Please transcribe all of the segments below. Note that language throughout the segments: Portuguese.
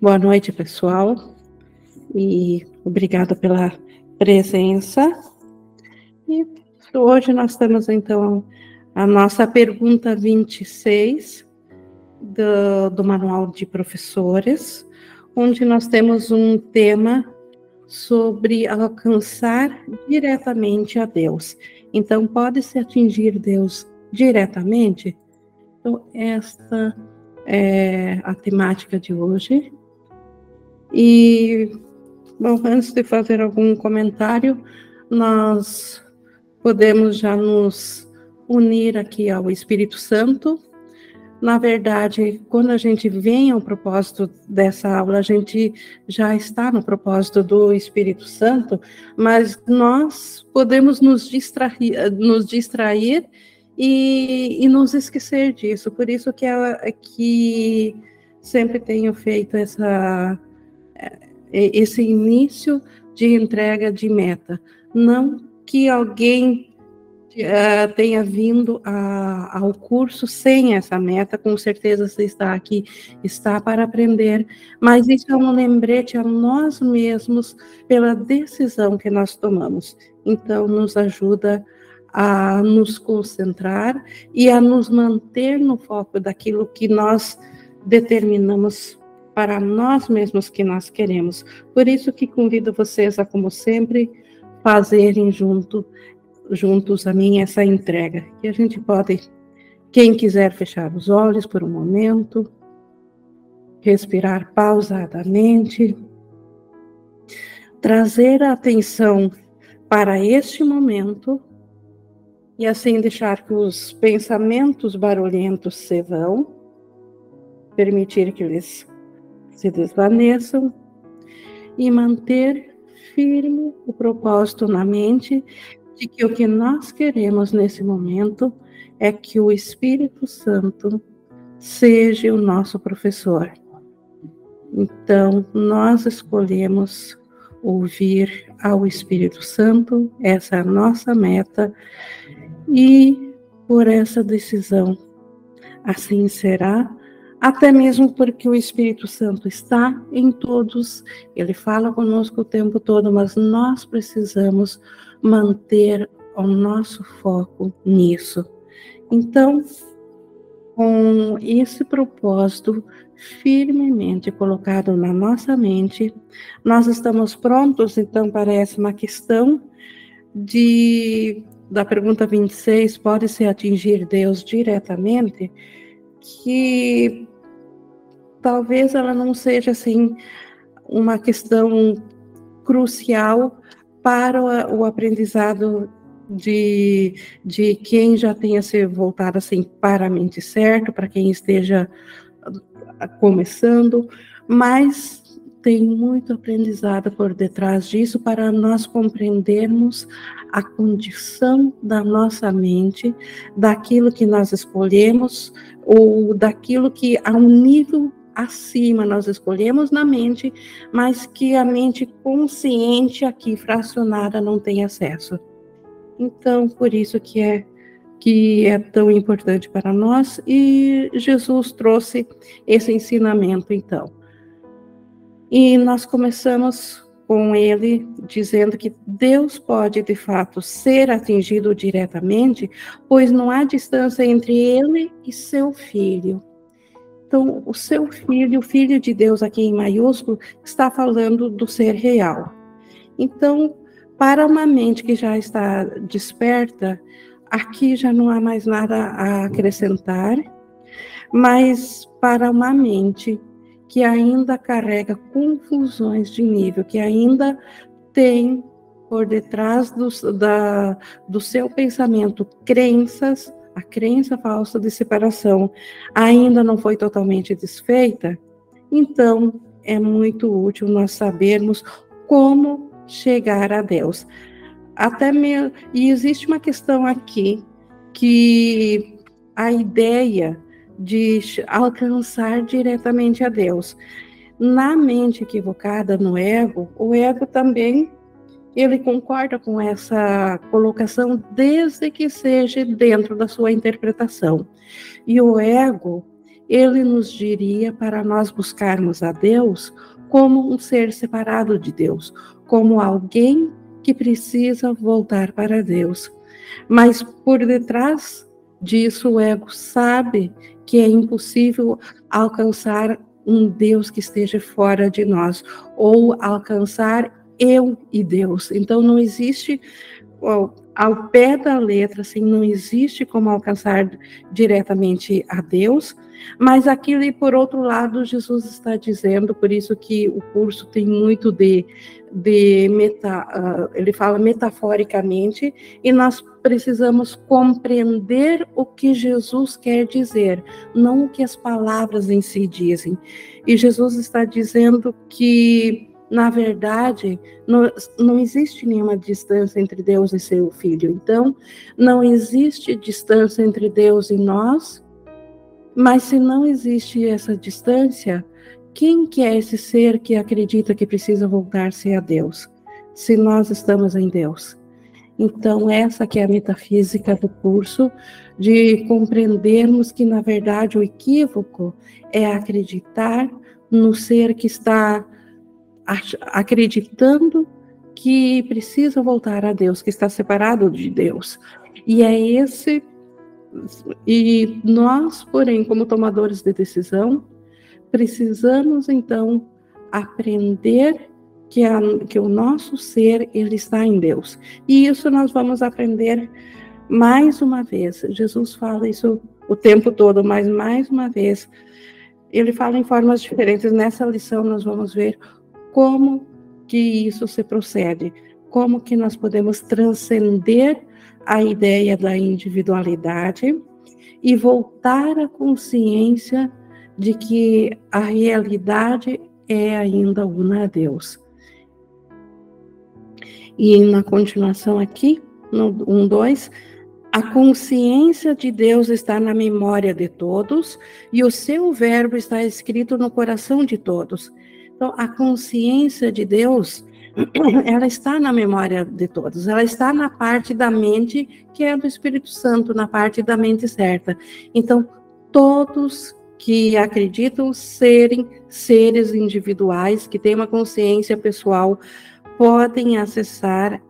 Boa noite, pessoal, e obrigada pela presença. E hoje nós temos, então, a nossa pergunta 26 do, do Manual de Professores, onde nós temos um tema sobre alcançar diretamente a Deus. Então, pode-se atingir Deus diretamente? Então, esta é a temática de hoje. E, bom, antes de fazer algum comentário, nós podemos já nos unir aqui ao Espírito Santo na verdade, quando a gente vem ao propósito dessa aula, a gente já está no propósito do Espírito Santo, mas nós podemos nos distrair, nos distrair e, e nos esquecer disso. Por isso que, é, que sempre tenho feito essa, esse início de entrega de meta. Não que alguém uh, tenha vindo a, ao curso sem essa meta, com certeza você está aqui, está para aprender, mas isso é um lembrete a nós mesmos pela decisão que nós tomamos. Então, nos ajuda a nos concentrar e a nos manter no foco daquilo que nós determinamos para nós mesmos que nós queremos. Por isso que convido vocês a, como sempre, fazerem junto juntos a mim essa entrega. Que a gente pode, quem quiser fechar os olhos por um momento, respirar pausadamente, trazer a atenção para este momento e assim deixar que os pensamentos barulhentos se vão, permitir que eles se desvaneçam e manter firme o propósito na mente de que o que nós queremos nesse momento é que o Espírito Santo seja o nosso professor. Então, nós escolhemos ouvir ao Espírito Santo, essa é a nossa meta, e por essa decisão, assim será, até mesmo porque o Espírito Santo está em todos, ele fala conosco o tempo todo, mas nós precisamos manter o nosso foco nisso. Então, com esse propósito firmemente colocado na nossa mente, nós estamos prontos, então, para essa uma questão de da pergunta 26, pode-se atingir Deus diretamente? Que talvez ela não seja assim uma questão crucial para o, aprendizado de, de quem já tenha se voltado assim para a mente certa, para quem esteja começando, mas tem muito aprendizado por detrás disso para nós compreendermos a condição da nossa mente, daquilo que nós escolhemos ou daquilo que a um nível acima nós escolhemos na mente, mas que a mente consciente aqui fracionada não tem acesso. Então, por isso que é que é tão importante para nós e Jesus trouxe esse ensinamento então. E nós começamos com ele dizendo que Deus pode de fato ser atingido diretamente, pois não há distância entre ele e seu filho. Então, o seu filho, o filho de Deus aqui em maiúsculo, está falando do ser real. Então, para uma mente que já está desperta, aqui já não há mais nada a acrescentar, mas para uma mente que ainda carrega confusões de nível, que ainda tem por detrás do, da, do seu pensamento crenças a crença falsa de separação ainda não foi totalmente desfeita, então é muito útil nós sabermos como chegar a Deus. Até mesmo, e existe uma questão aqui que a ideia de alcançar diretamente a Deus. Na mente equivocada, no ego, o ego também ele concorda com essa colocação desde que seja dentro da sua interpretação. E o ego, ele nos diria para nós buscarmos a Deus como um ser separado de Deus, como alguém que precisa voltar para Deus. Mas por detrás disso, o ego sabe que é impossível alcançar um Deus que esteja fora de nós, ou alcançar eu e Deus. Então não existe ao pé da letra, assim, não existe como alcançar diretamente a Deus, mas aquilo, por outro lado, Jesus está dizendo, por isso que o curso tem muito de, de meta, uh, ele fala metaforicamente, e nós precisamos compreender o que Jesus quer dizer, não o que as palavras em si dizem. E Jesus está dizendo que, na verdade, não, não existe nenhuma distância entre Deus e seu filho. Então, não existe distância entre Deus e nós mas se não existe essa distância, quem que é esse ser que acredita que precisa voltar-se a Deus? Se nós estamos em Deus. Então, essa que é a metafísica do curso, de compreendermos que, na verdade, o equívoco é acreditar no ser que está acreditando que precisa voltar a Deus, que está separado de Deus. E é esse e nós, porém, como tomadores de decisão, precisamos então aprender que, a, que o nosso ser ele está em Deus. E isso nós vamos aprender mais uma vez. Jesus fala isso o tempo todo, mas mais uma vez ele fala em formas diferentes. Nessa lição nós vamos ver como que isso se procede, como que nós podemos transcender a ideia da individualidade e voltar à consciência de que a realidade é ainda una a Deus. E na continuação aqui, no 1, 2, a consciência de Deus está na memória de todos e o seu verbo está escrito no coração de todos. Então, a consciência de Deus ela está na memória de todos, ela está na parte da mente que é do Espírito Santo, na parte da mente certa. Então, todos que acreditam serem seres individuais, que têm uma consciência pessoal, podem acessar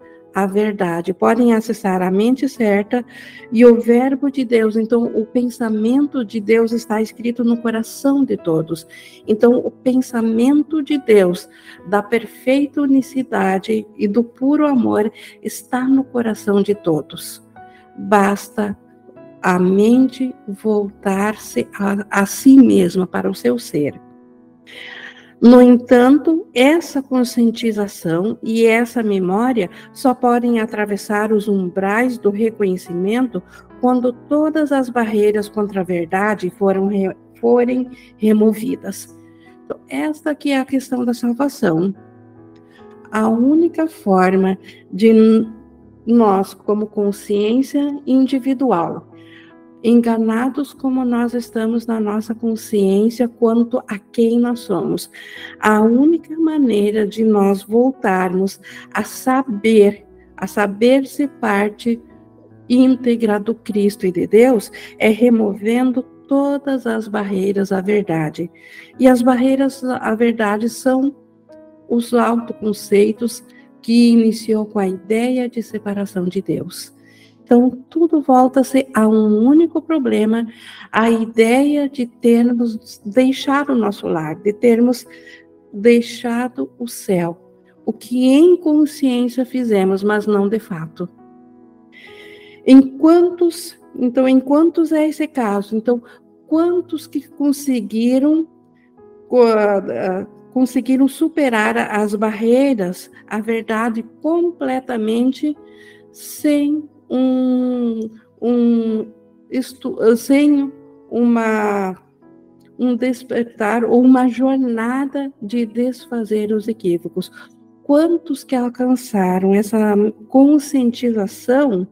a verdade, podem acessar a mente certa e o verbo de Deus. Então, o pensamento de Deus está escrito no coração de todos. Então, o pensamento de Deus, da perfeita unicidade e do puro amor, está no coração de todos. Basta a mente voltar-se a, a si mesma, para o seu ser. No entanto, essa conscientização e essa memória só podem atravessar os umbrais do reconhecimento quando todas as barreiras contra a verdade foram, forem removidas. Então, esta que é a questão da salvação. A única forma de nós, como consciência individual, enganados como nós estamos na nossa consciência quanto a quem nós somos. A única maneira de nós voltarmos a saber, a saber-se parte íntegra do Cristo e de Deus, é removendo todas as barreiras à verdade. E as barreiras à verdade são os autoconceitos que iniciou com a ideia de separação de Deus. Então, tudo volta-se a um único problema, a ideia de termos deixado o nosso lar, de termos deixado o céu, o que em consciência fizemos, mas não de fato. Em quantos, então, em quantos é esse caso? Então, quantos que conseguiram conseguiram superar as barreiras, a verdade completamente sem um, um estu, sem uma um despertar ou uma jornada de desfazer os equívocos. Quantos que alcançaram essa conscientização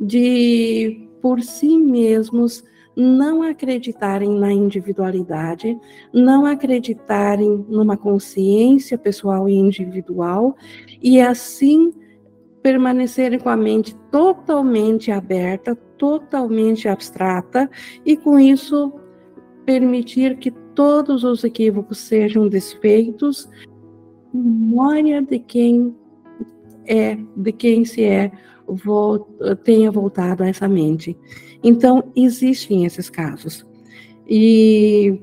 de por si mesmos não acreditarem na individualidade, não acreditarem numa consciência pessoal e individual e assim permanecerem com a mente totalmente aberta, totalmente abstrata, e com isso permitir que todos os equívocos sejam desfeitos, memória de quem é, de quem se é, tenha voltado a essa mente. Então, existem esses casos. E,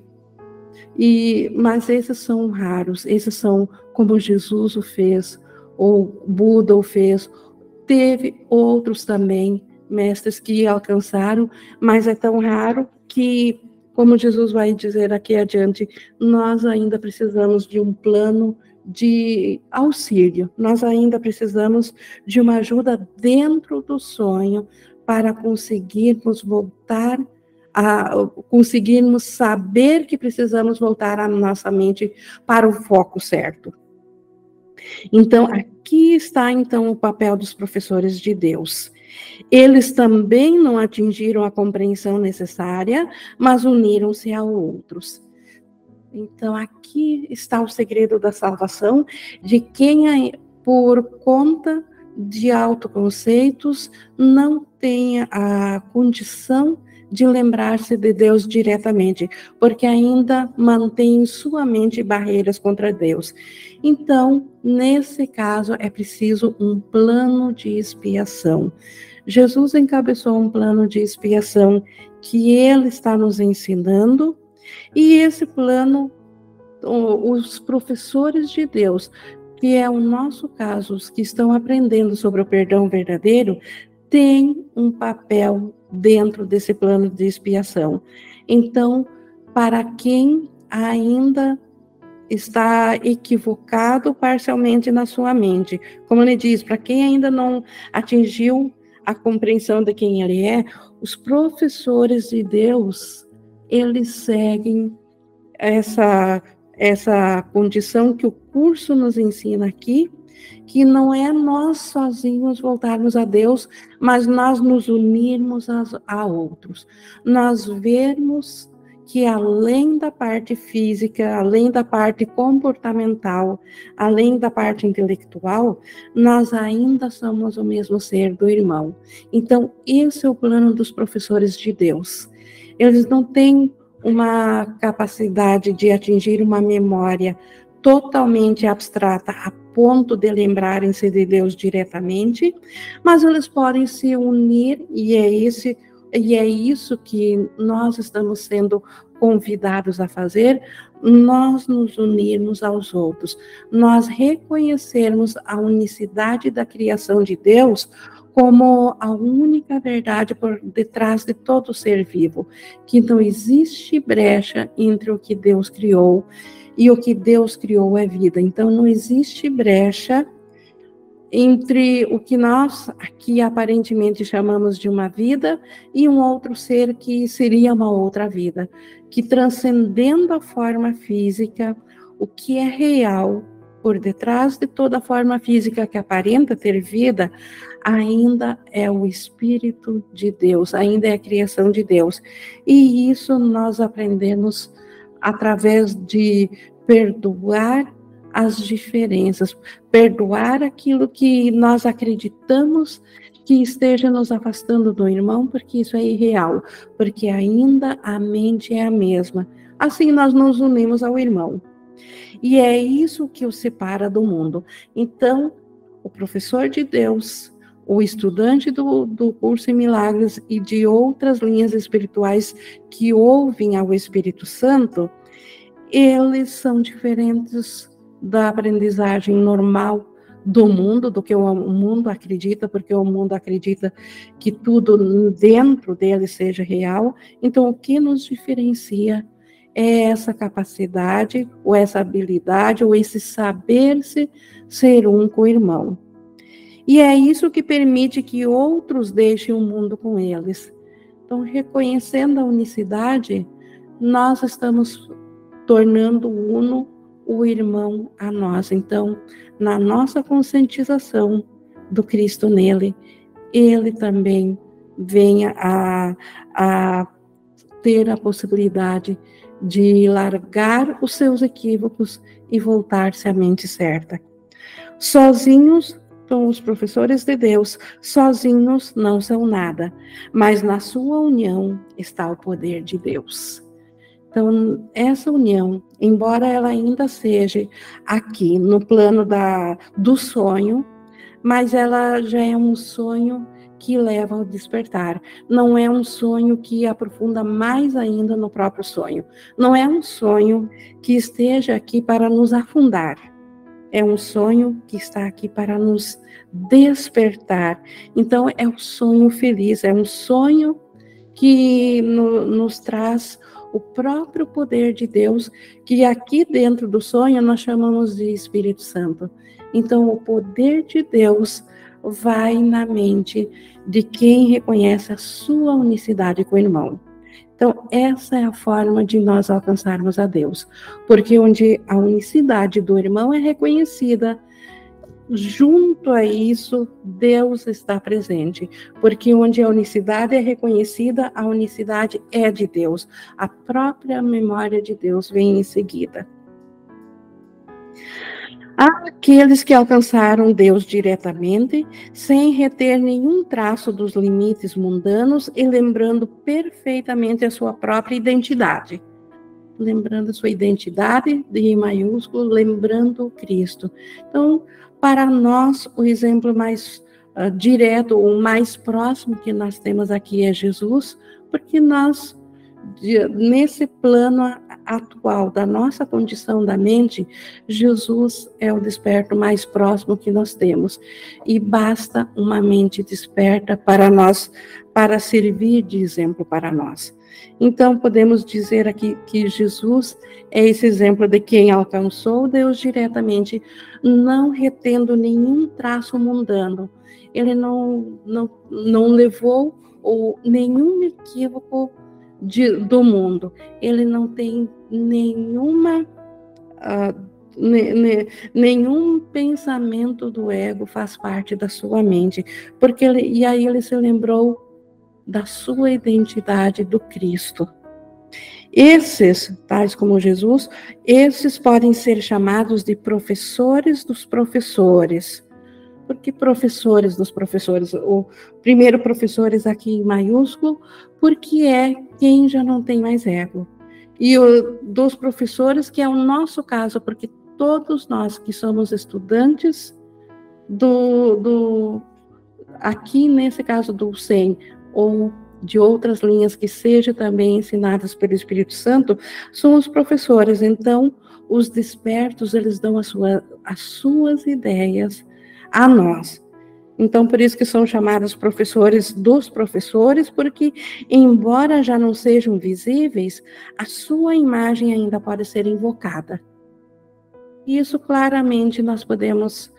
e, mas esses são raros, esses são como Jesus o fez, ou Buda o fez. Teve outros também, mestres que alcançaram, mas é tão raro que, como Jesus vai dizer aqui adiante, nós ainda precisamos de um plano de auxílio, nós ainda precisamos de uma ajuda dentro do sonho para conseguirmos voltar a conseguirmos saber que precisamos voltar a nossa mente para o foco certo. Então, aqui está então o papel dos professores de Deus. Eles também não atingiram a compreensão necessária, mas uniram-se a outros. Então, aqui está o segredo da salvação de quem, por conta de autoconceitos, não tem a condição de lembrar-se de Deus diretamente, porque ainda mantém em sua mente barreiras contra Deus. Então, nesse caso, é preciso um plano de expiação. Jesus encabeçou um plano de expiação que ele está nos ensinando, e esse plano, os professores de Deus, que é o nosso caso, os que estão aprendendo sobre o perdão verdadeiro, têm um papel dentro desse plano de expiação. Então, para quem ainda está equivocado parcialmente na sua mente, como ele diz, para quem ainda não atingiu a compreensão de quem ele é, os professores de Deus, eles seguem essa essa condição que o curso nos ensina aqui, que não é nós sozinhos voltarmos a Deus, mas nós nos unirmos a, a outros. Nós vermos que além da parte física, além da parte comportamental, além da parte intelectual, nós ainda somos o mesmo ser do irmão. Então, esse é o plano dos professores de Deus. Eles não têm uma capacidade de atingir uma memória totalmente abstrata ponto de lembrarem-se de Deus diretamente, mas eles podem se unir e é esse e é isso que nós estamos sendo convidados a fazer, nós nos unirmos aos outros, nós reconhecermos a unicidade da criação de Deus como a única verdade por detrás de todo ser vivo, que não existe brecha entre o que Deus criou e o que Deus criou é vida. Então não existe brecha entre o que nós aqui aparentemente chamamos de uma vida e um outro ser que seria uma outra vida, que transcendendo a forma física, o que é real por detrás de toda forma física que aparenta ter vida, ainda é o Espírito de Deus, ainda é a criação de Deus. E isso nós aprendemos através de perdoar as diferenças, perdoar aquilo que nós acreditamos que esteja nos afastando do irmão, porque isso é irreal, porque ainda a mente é a mesma. Assim nós nos unimos ao irmão. E é isso que o separa do mundo. Então, o professor de Deus, o estudante do, do curso em milagres e de outras linhas espirituais que ouvem ao Espírito Santo, eles são diferentes da aprendizagem normal do mundo, do que o mundo acredita, porque o mundo acredita que tudo dentro dele seja real. Então, o que nos diferencia é essa capacidade, ou essa habilidade, ou esse saber-se ser um com o irmão. E é isso que permite que outros deixem o mundo com eles. Então, reconhecendo a unicidade, nós estamos tornando uno o irmão a nós. Então, na nossa conscientização do Cristo nele, ele também venha a, a ter a possibilidade de largar os seus equívocos e voltar-se à mente certa. Sozinhos são os professores de Deus, sozinhos não são nada, mas na sua união está o poder de Deus. Então, essa união, embora ela ainda seja aqui no plano da, do sonho, mas ela já é um sonho que leva ao despertar. Não é um sonho que aprofunda mais ainda no próprio sonho. Não é um sonho que esteja aqui para nos afundar. É um sonho que está aqui para nos despertar. Então, é um sonho feliz, é um sonho que no, nos traz o próprio poder de Deus, que aqui dentro do sonho nós chamamos de Espírito Santo. Então, o poder de Deus vai na mente de quem reconhece a sua unicidade com o irmão. Então, essa é a forma de nós alcançarmos a Deus, porque onde a unicidade do irmão é reconhecida, junto a isso, Deus está presente, porque onde a unicidade é reconhecida, a unicidade é de Deus, a própria memória de Deus vem em seguida. Há aqueles que alcançaram Deus diretamente, sem reter nenhum traço dos limites mundanos e lembrando perfeitamente a sua própria identidade. Lembrando a sua identidade, de maiúsculo, lembrando Cristo. Então, para nós, o exemplo mais uh, direto, o mais próximo que nós temos aqui é Jesus, porque nós, de, nesse plano atual da nossa condição da mente, Jesus é o desperto mais próximo que nós temos. E basta uma mente desperta para nós, para servir de exemplo para nós. Então, podemos dizer aqui que Jesus é esse exemplo de quem alcançou Deus diretamente, não retendo nenhum traço mundano. Ele não, não, não levou ou nenhum equívoco de, do mundo. Ele não tem nenhuma. Uh, ne, ne, nenhum pensamento do ego faz parte da sua mente, porque ele, e aí ele se lembrou da sua identidade do Cristo. Esses, tais como Jesus, esses podem ser chamados de professores dos professores. Por que professores dos professores? O primeiro professores aqui em maiúsculo, porque é quem já não tem mais ego. E o dos professores, que é o nosso caso, porque todos nós que somos estudantes do, do aqui nesse caso do SEM, ou de outras linhas que sejam também ensinadas pelo Espírito Santo, são os professores. Então, os despertos, eles dão sua, as suas ideias a nós. Então, por isso que são chamados professores dos professores, porque, embora já não sejam visíveis, a sua imagem ainda pode ser invocada. Isso claramente nós podemos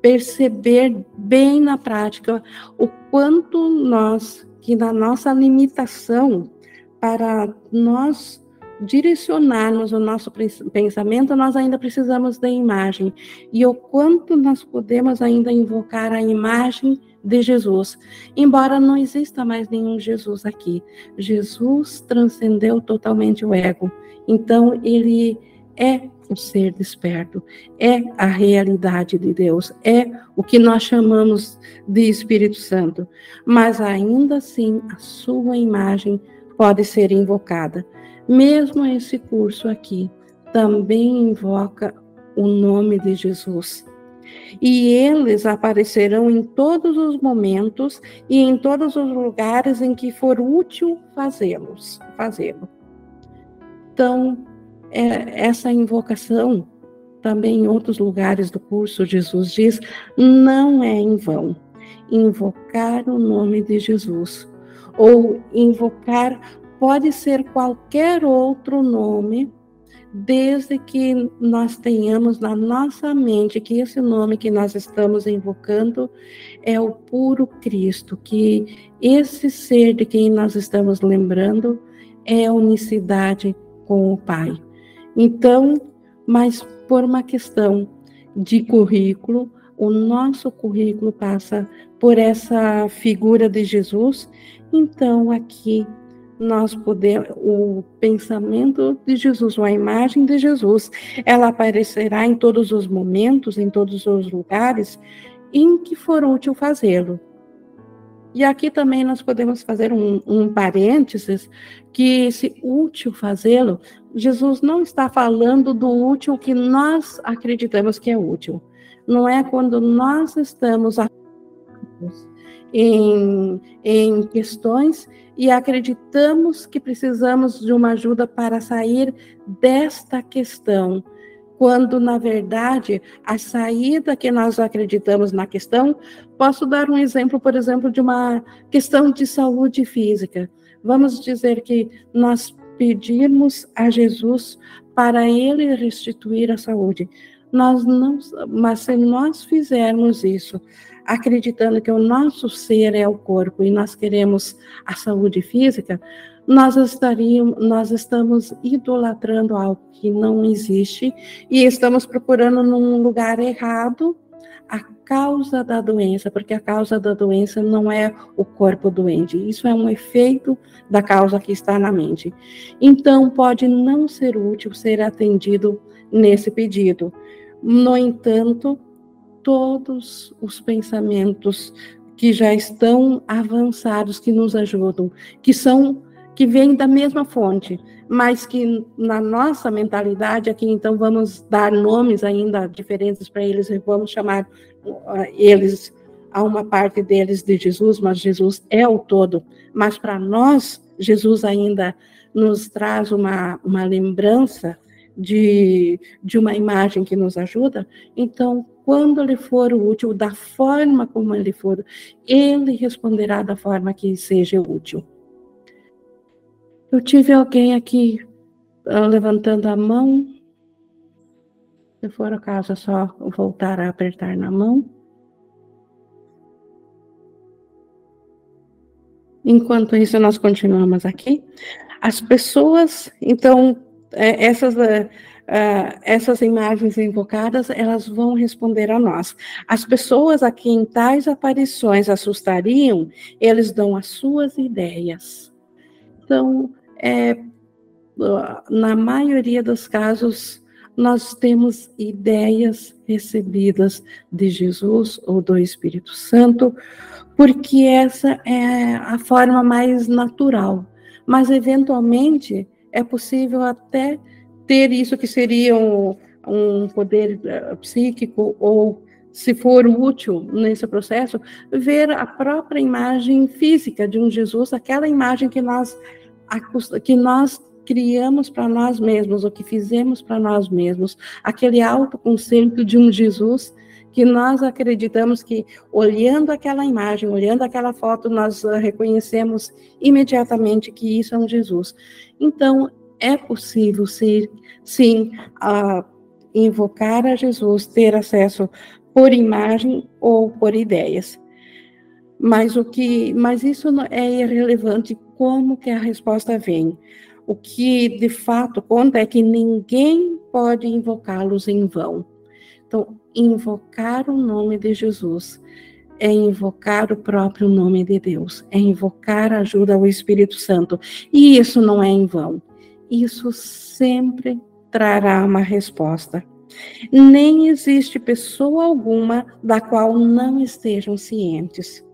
perceber bem na prática o quanto nós que na nossa limitação para nós direcionarmos o nosso pensamento, nós ainda precisamos da imagem. E o quanto nós podemos ainda invocar a imagem de Jesus, embora não exista mais nenhum Jesus aqui. Jesus transcendeu totalmente o ego. Então, ele é o ser desperto, é a realidade de Deus, é o que nós chamamos de Espírito Santo. Mas ainda assim, a sua imagem pode ser invocada. Mesmo esse curso aqui também invoca o nome de Jesus. E eles aparecerão em todos os momentos e em todos os lugares em que for útil fazê-los, fazê-lo. Então, é, essa invocação, também em outros lugares do curso, Jesus diz, não é em vão. Invocar o nome de Jesus, ou invocar pode ser qualquer outro nome, desde que nós tenhamos na nossa mente que esse nome que nós estamos invocando é o puro Cristo, que esse ser de quem nós estamos lembrando é unicidade com o Pai. Então, mas por uma questão de currículo, o nosso currículo passa por essa figura de Jesus. Então, aqui nós podemos, o pensamento de Jesus, a imagem de Jesus, ela aparecerá em todos os momentos, em todos os lugares em que for útil fazê-lo. E aqui também nós podemos fazer um, um parênteses, que se útil fazê-lo, Jesus não está falando do útil que nós acreditamos que é útil. Não é quando nós estamos em, em questões e acreditamos que precisamos de uma ajuda para sair desta questão quando na verdade a saída que nós acreditamos na questão, posso dar um exemplo, por exemplo, de uma questão de saúde física. Vamos dizer que nós pedirmos a Jesus para ele restituir a saúde. Nós não, mas se nós fizermos isso, acreditando que o nosso ser é o corpo e nós queremos a saúde física, nós estaríamos, nós estamos idolatrando algo que não existe e estamos procurando num lugar errado a causa da doença, porque a causa da doença não é o corpo doente, isso é um efeito da causa que está na mente. Então, pode não ser útil ser atendido nesse pedido. No entanto, todos os pensamentos que já estão avançados, que nos ajudam, que são que vêm da mesma fonte, mas que na nossa mentalidade aqui, então vamos dar nomes ainda diferentes para eles, vamos chamar uh, eles a uma parte deles de Jesus, mas Jesus é o todo. Mas para nós, Jesus ainda nos traz uma, uma lembrança de, de uma imagem que nos ajuda. Então, quando ele for útil, da forma como ele for, ele responderá da forma que seja útil. Eu tive alguém aqui uh, levantando a mão. Se for o caso, é só voltar a apertar na mão. Enquanto isso, nós continuamos aqui. As pessoas, então, é, essas, uh, essas imagens invocadas, elas vão responder a nós. As pessoas a quem tais aparições assustariam, eles dão as suas ideias. Então, é, na maioria dos casos, nós temos ideias recebidas de Jesus ou do Espírito Santo, porque essa é a forma mais natural. Mas, eventualmente, é possível até ter isso que seria um, um poder uh, psíquico ou se for útil nesse processo, ver a própria imagem física de um Jesus, aquela imagem que nós que nós criamos para nós mesmos, o que fizemos para nós mesmos, aquele autoconceito de um Jesus que nós acreditamos que, olhando aquela imagem, olhando aquela foto, nós reconhecemos imediatamente que isso é um Jesus. Então, é possível, sim, sim uh, invocar a Jesus, ter acesso por imagem ou por ideias. Mas o que, mas isso é irrelevante como que a resposta vem. O que de fato conta é que ninguém pode invocá-los em vão. Então, invocar o nome de Jesus é invocar o próprio nome de Deus, é invocar a ajuda ao Espírito Santo. E isso não é em vão. Isso sempre trará uma resposta. Nem existe pessoa alguma da qual não estejam cientes.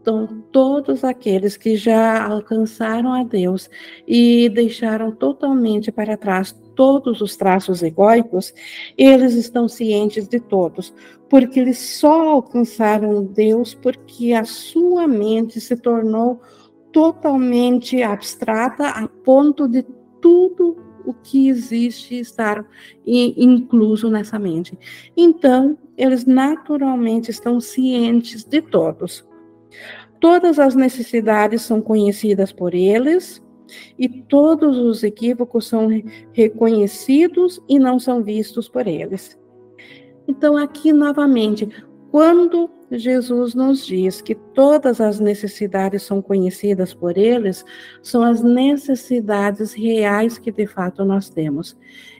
Então, todos aqueles que já alcançaram a Deus e deixaram totalmente para trás todos os traços egóicos, eles estão cientes de todos, porque eles só alcançaram Deus porque a sua mente se tornou totalmente abstrata a ponto de tudo o que existe estar incluso nessa mente. Então, eles naturalmente estão cientes de todos. Todas as necessidades são conhecidas por eles e todos os equívocos são reconhecidos e não são vistos por eles. Então, aqui novamente, quando Jesus nos diz que todas as necessidades são conhecidas por eles, são as necessidades reais que de fato nós temos.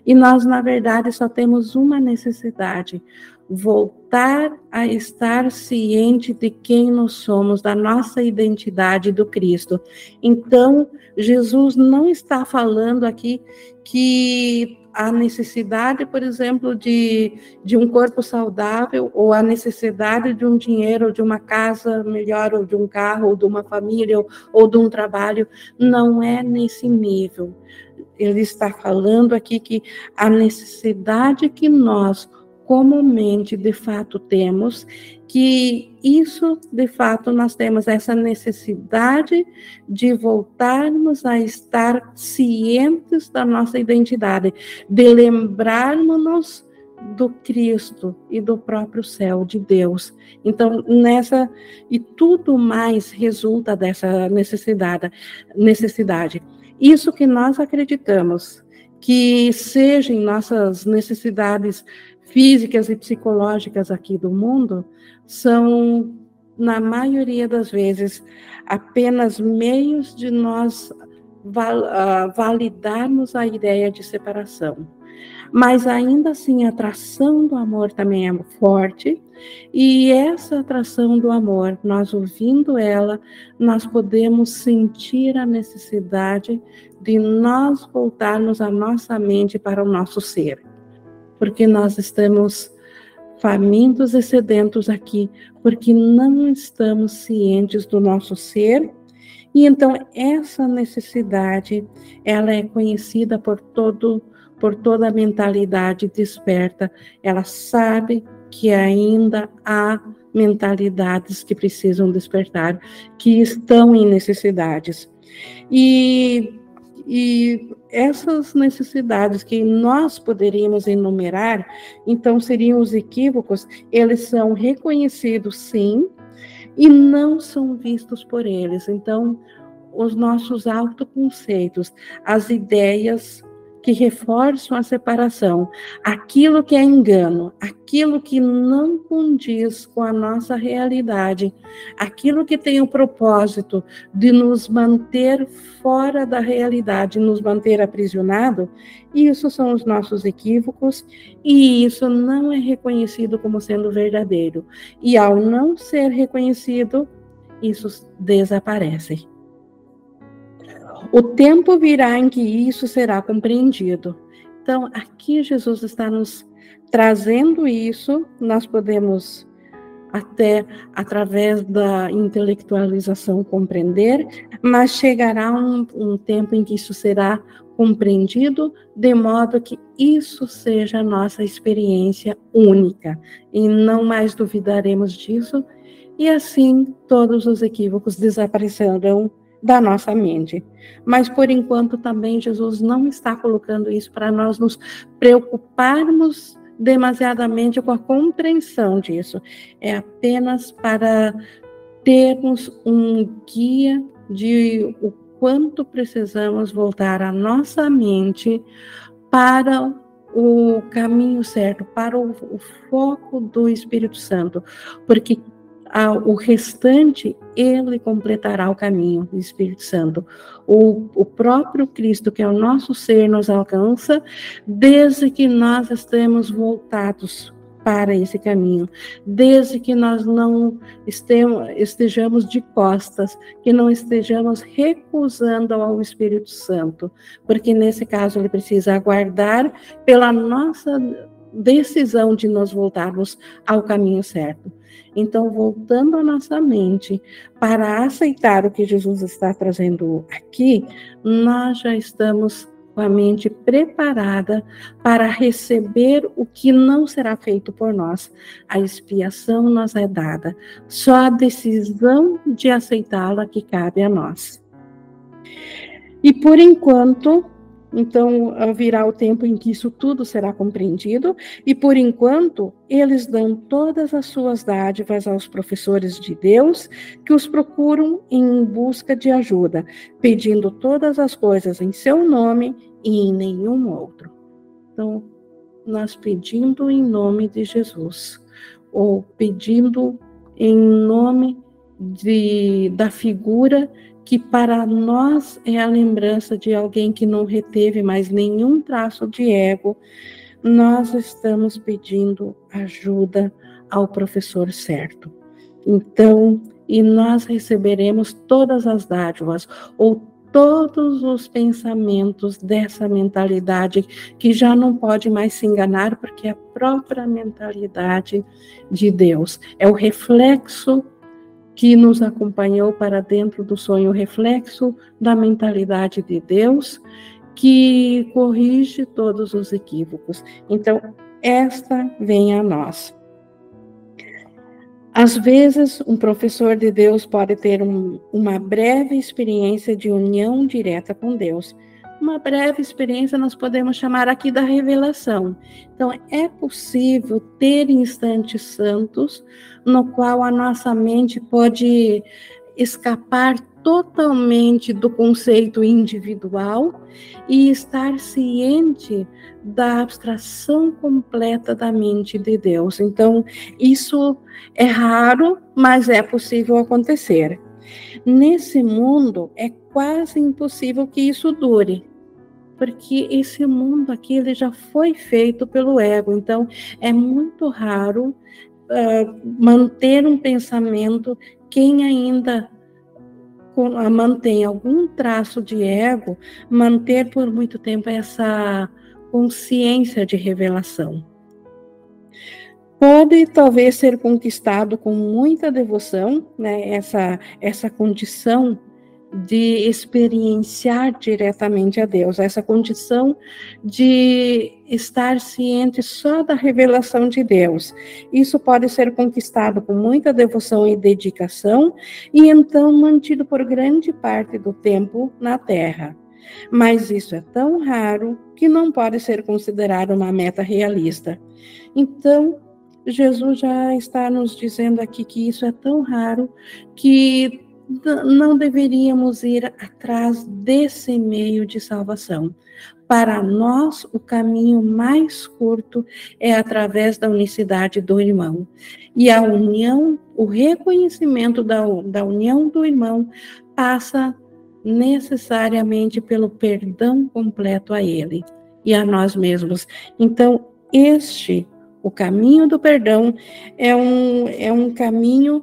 E nós, na verdade, só temos uma necessidade: voltar a estar ciente de quem nós somos, da nossa identidade do Cristo. Então, Jesus não está falando aqui que a necessidade, por exemplo, de, de um corpo saudável, ou a necessidade de um dinheiro, ou de uma casa melhor, ou de um carro, ou de uma família, ou, ou de um trabalho, não é nesse nível. Ele está falando aqui que a necessidade que nós comumente, de fato, temos, que isso, de fato, nós temos essa necessidade de voltarmos a estar cientes da nossa identidade, de lembrarmos-nos do Cristo e do próprio céu de Deus. Então, nessa e tudo mais resulta dessa necessidade, necessidade. Isso que nós acreditamos que sejam nossas necessidades físicas e psicológicas aqui do mundo são, na maioria das vezes, apenas meios de nós ah, validarmos a ideia de separação. Mas ainda assim, a atração do amor também é forte, e essa atração do amor, nós ouvindo ela, nós podemos sentir a necessidade de nós voltarmos a nossa mente para o nosso ser porque nós estamos famintos e sedentos aqui, porque não estamos cientes do nosso ser. E então essa necessidade, ela é conhecida por todo por toda a mentalidade desperta. Ela sabe que ainda há mentalidades que precisam despertar, que estão em necessidades. E e essas necessidades que nós poderíamos enumerar, então seriam os equívocos, eles são reconhecidos sim, e não são vistos por eles. Então, os nossos autoconceitos, as ideias que reforçam a separação, aquilo que é engano, aquilo que não condiz com a nossa realidade, aquilo que tem o propósito de nos manter fora da realidade, nos manter aprisionado, isso são os nossos equívocos e isso não é reconhecido como sendo verdadeiro. E ao não ser reconhecido, isso desaparece. O tempo virá em que isso será compreendido. Então, aqui Jesus está nos trazendo isso, nós podemos até através da intelectualização compreender, mas chegará um, um, tempo em que isso será compreendido, de modo que isso seja a nossa experiência única, e não mais duvidaremos disso, e assim todos os equívocos desaparecerão da nossa mente. Mas por enquanto também Jesus não está colocando isso para nós nos preocuparmos demasiadamente com a compreensão disso. É apenas para termos um guia de o quanto precisamos voltar a nossa mente para o caminho certo, para o, o foco do Espírito Santo, porque o restante, ele completará o caminho do Espírito Santo. O, o próprio Cristo, que é o nosso ser, nos alcança, desde que nós estemos voltados para esse caminho, desde que nós não estejamos de costas, que não estejamos recusando ao Espírito Santo, porque nesse caso ele precisa aguardar pela nossa decisão de nós voltarmos ao caminho certo. Então, voltando a nossa mente para aceitar o que Jesus está trazendo aqui, nós já estamos com a mente preparada para receber o que não será feito por nós. A expiação nos é dada, só a decisão de aceitá-la que cabe a nós. E por enquanto, então, virá o tempo em que isso tudo será compreendido, e por enquanto, eles dão todas as suas dádivas aos professores de Deus que os procuram em busca de ajuda, pedindo todas as coisas em seu nome e em nenhum outro. Então, nós pedindo em nome de Jesus, ou pedindo em nome de, da figura que para nós é a lembrança de alguém que não reteve mais nenhum traço de ego, nós estamos pedindo ajuda ao professor certo. Então, e nós receberemos todas as dádivas, ou todos os pensamentos dessa mentalidade que já não pode mais se enganar, porque é a própria mentalidade de Deus. É o reflexo que nos acompanhou para dentro do sonho, reflexo da mentalidade de Deus, que corrige todos os equívocos. Então, esta vem a nós. Às vezes, um professor de Deus pode ter um, uma breve experiência de união direta com Deus. Uma breve experiência nós podemos chamar aqui da revelação. Então, é possível ter instantes santos no qual a nossa mente pode escapar totalmente do conceito individual e estar ciente da abstração completa da mente de Deus. Então, isso é raro, mas é possível acontecer. Nesse mundo, é quase impossível que isso dure, porque esse mundo aqui ele já foi feito pelo ego, então é muito raro uh, manter um pensamento quem ainda mantém algum traço de ego, manter por muito tempo essa consciência de revelação. Pode talvez ser conquistado com muita devoção, né, essa, essa condição de experienciar diretamente a Deus, essa condição de estar ciente só da revelação de Deus. Isso pode ser conquistado com muita devoção e dedicação e então mantido por grande parte do tempo na Terra. Mas isso é tão raro que não pode ser considerado uma meta realista. Então, Jesus já está nos dizendo aqui que isso é tão raro que não deveríamos ir atrás desse meio de salvação. Para nós, o caminho mais curto é através da unicidade do irmão. E a união, o reconhecimento da, da união do irmão, passa necessariamente pelo perdão completo a ele e a nós mesmos. Então, este, o caminho do perdão, é um, é um caminho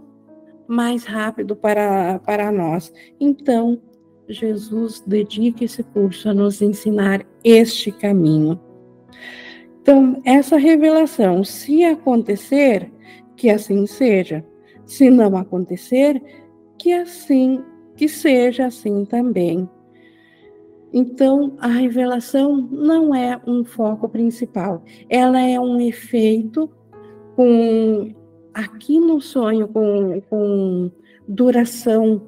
mais rápido para, para nós. Então, Jesus dedica esse curso a nos ensinar este caminho. Então, essa revelação, se acontecer, que assim seja. Se não acontecer, que assim, que seja assim também. Então, a revelação não é um foco principal, ela é um efeito com aqui no sonho com, com duração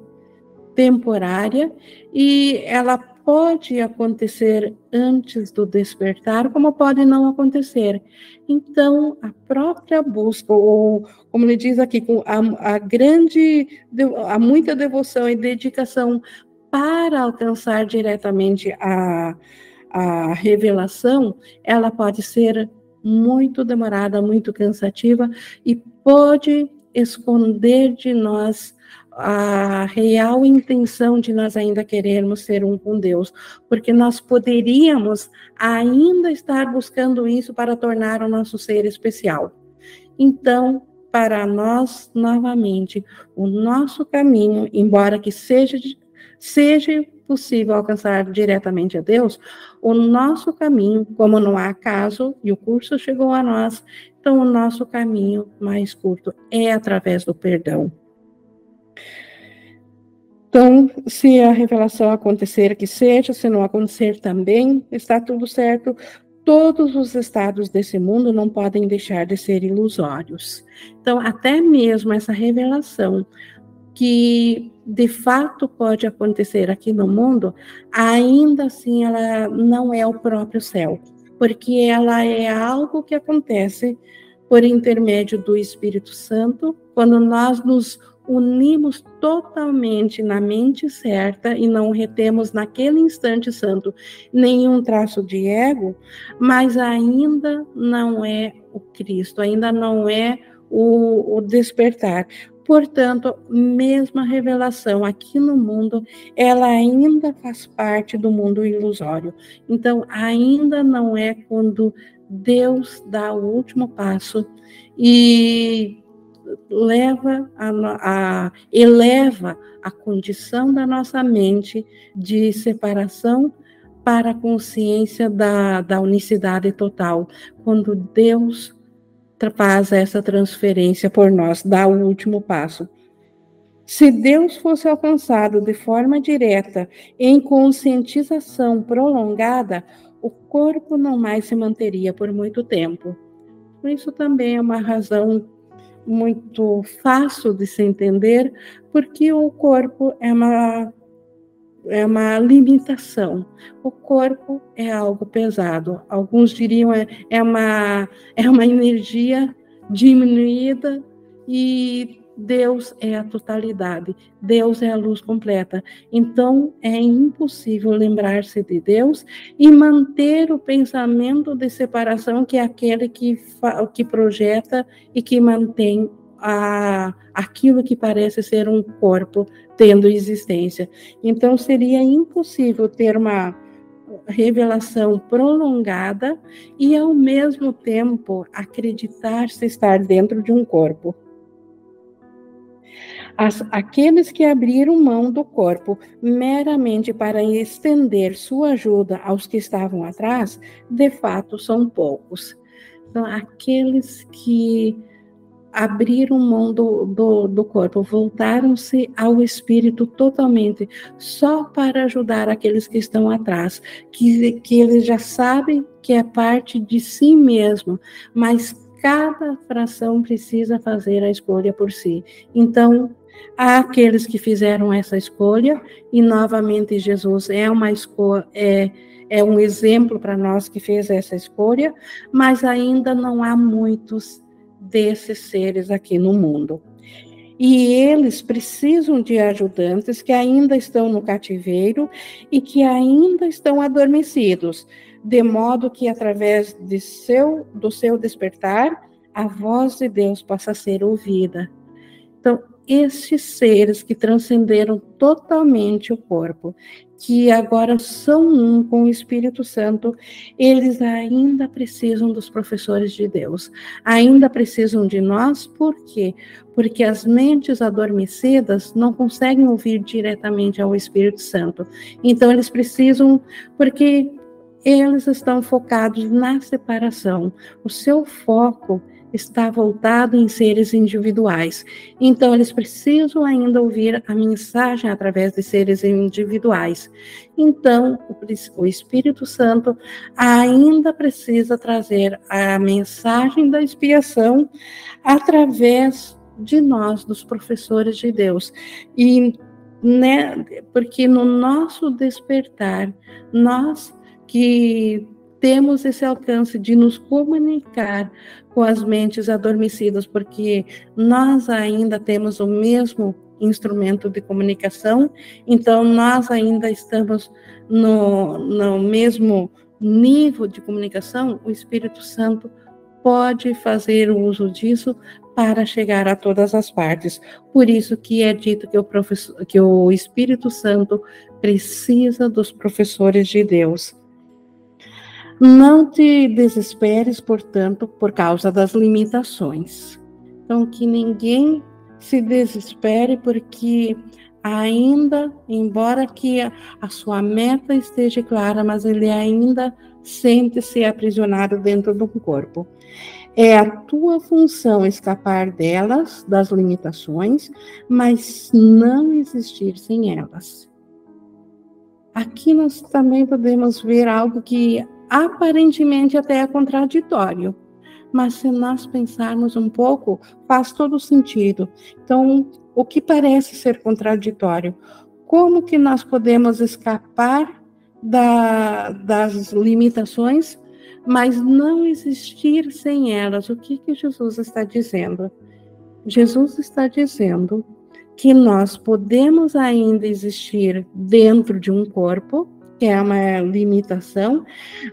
temporária e ela pode acontecer antes do despertar, como pode não acontecer. Então, a própria busca, ou como ele diz aqui, com a, a grande, a muita devoção e dedicação para alcançar diretamente a, a revelação, ela pode ser muito demorada, muito cansativa e pode esconder de nós a real intenção de nós ainda querermos ser um com Deus, porque nós poderíamos ainda estar buscando isso para tornar o nosso ser especial. Então, para nós, novamente, o nosso caminho, embora que seja, seja possível alcançar diretamente a Deus, o nosso caminho, como não há caso, e o curso chegou a nós, então o nosso caminho mais curto é através do perdão. Então, se a revelação acontecer, que seja, se não acontecer também, está tudo certo. Todos os estados desse mundo não podem deixar de ser ilusórios. Então, até mesmo essa revelação que de fato pode acontecer aqui no mundo, ainda assim ela não é o próprio céu, porque ela é algo que acontece por intermédio do Espírito Santo, quando nós nos unimos totalmente na mente certa e não retemos naquele instante santo nenhum traço de ego, mas ainda não é o Cristo, ainda não é o, o despertar. Portanto, mesma revelação aqui no mundo, ela ainda faz parte do mundo ilusório. Então, ainda não é quando Deus dá o último passo e leva a, a, eleva a condição da nossa mente de separação para a consciência da, da unicidade total, quando Deus faz essa transferência por nós, dá o último passo. Se Deus fosse alcançado de forma direta, em conscientização prolongada, o corpo não mais se manteria por muito tempo. Isso também é uma razão muito fácil de se entender, porque o corpo é uma é uma limitação. O corpo é algo pesado. Alguns diriam é, é uma é uma energia diminuída e Deus é a totalidade, Deus é a luz completa. Então é impossível lembrar-se de Deus e manter o pensamento de separação, que é aquele que, que projeta e que mantém a, aquilo que parece ser um corpo tendo existência. Então seria impossível ter uma revelação prolongada e ao mesmo tempo acreditar-se estar dentro de um corpo. As, aqueles que abriram mão do corpo meramente para estender sua ajuda aos que estavam atrás, de fato são poucos. Então, aqueles que abriram mão do, do, do corpo, voltaram-se ao espírito totalmente, só para ajudar aqueles que estão atrás, que, que eles já sabem que é parte de si mesmo, mas cada fração precisa fazer a escolha por si. Então, Há aqueles que fizeram essa escolha, e novamente Jesus é uma escolha, é, é um exemplo para nós que fez essa escolha, mas ainda não há muitos desses seres aqui no mundo. E eles precisam de ajudantes que ainda estão no cativeiro e que ainda estão adormecidos, de modo que através de seu, do seu despertar, a voz de Deus possa ser ouvida. Então, estes seres que transcenderam totalmente o corpo, que agora são um com o Espírito Santo, eles ainda precisam dos professores de Deus, ainda precisam de nós, por quê? Porque as mentes adormecidas não conseguem ouvir diretamente ao Espírito Santo. Então, eles precisam, porque eles estão focados na separação. O seu foco está voltado em seres individuais. Então, eles precisam ainda ouvir a mensagem através de seres individuais. Então, o Espírito Santo ainda precisa trazer a mensagem da expiação através de nós, dos professores de Deus. E né, porque no nosso despertar, nós que temos esse alcance de nos comunicar com as mentes adormecidas, porque nós ainda temos o mesmo instrumento de comunicação, então nós ainda estamos no, no mesmo nível de comunicação, o Espírito Santo pode fazer uso disso para chegar a todas as partes. Por isso que é dito que o, professor, que o Espírito Santo precisa dos professores de Deus. Não te desesperes, portanto, por causa das limitações. Então, que ninguém se desespere, porque ainda, embora que a sua meta esteja clara, mas ele ainda sente-se aprisionado dentro do corpo. É a tua função escapar delas, das limitações, mas não existir sem elas. Aqui nós também podemos ver algo que aparentemente até é contraditório, mas se nós pensarmos um pouco, faz todo sentido. Então, o que parece ser contraditório? Como que nós podemos escapar da, das limitações, mas não existir sem elas? O que, que Jesus está dizendo? Jesus está dizendo que nós podemos ainda existir dentro de um corpo, que é uma limitação,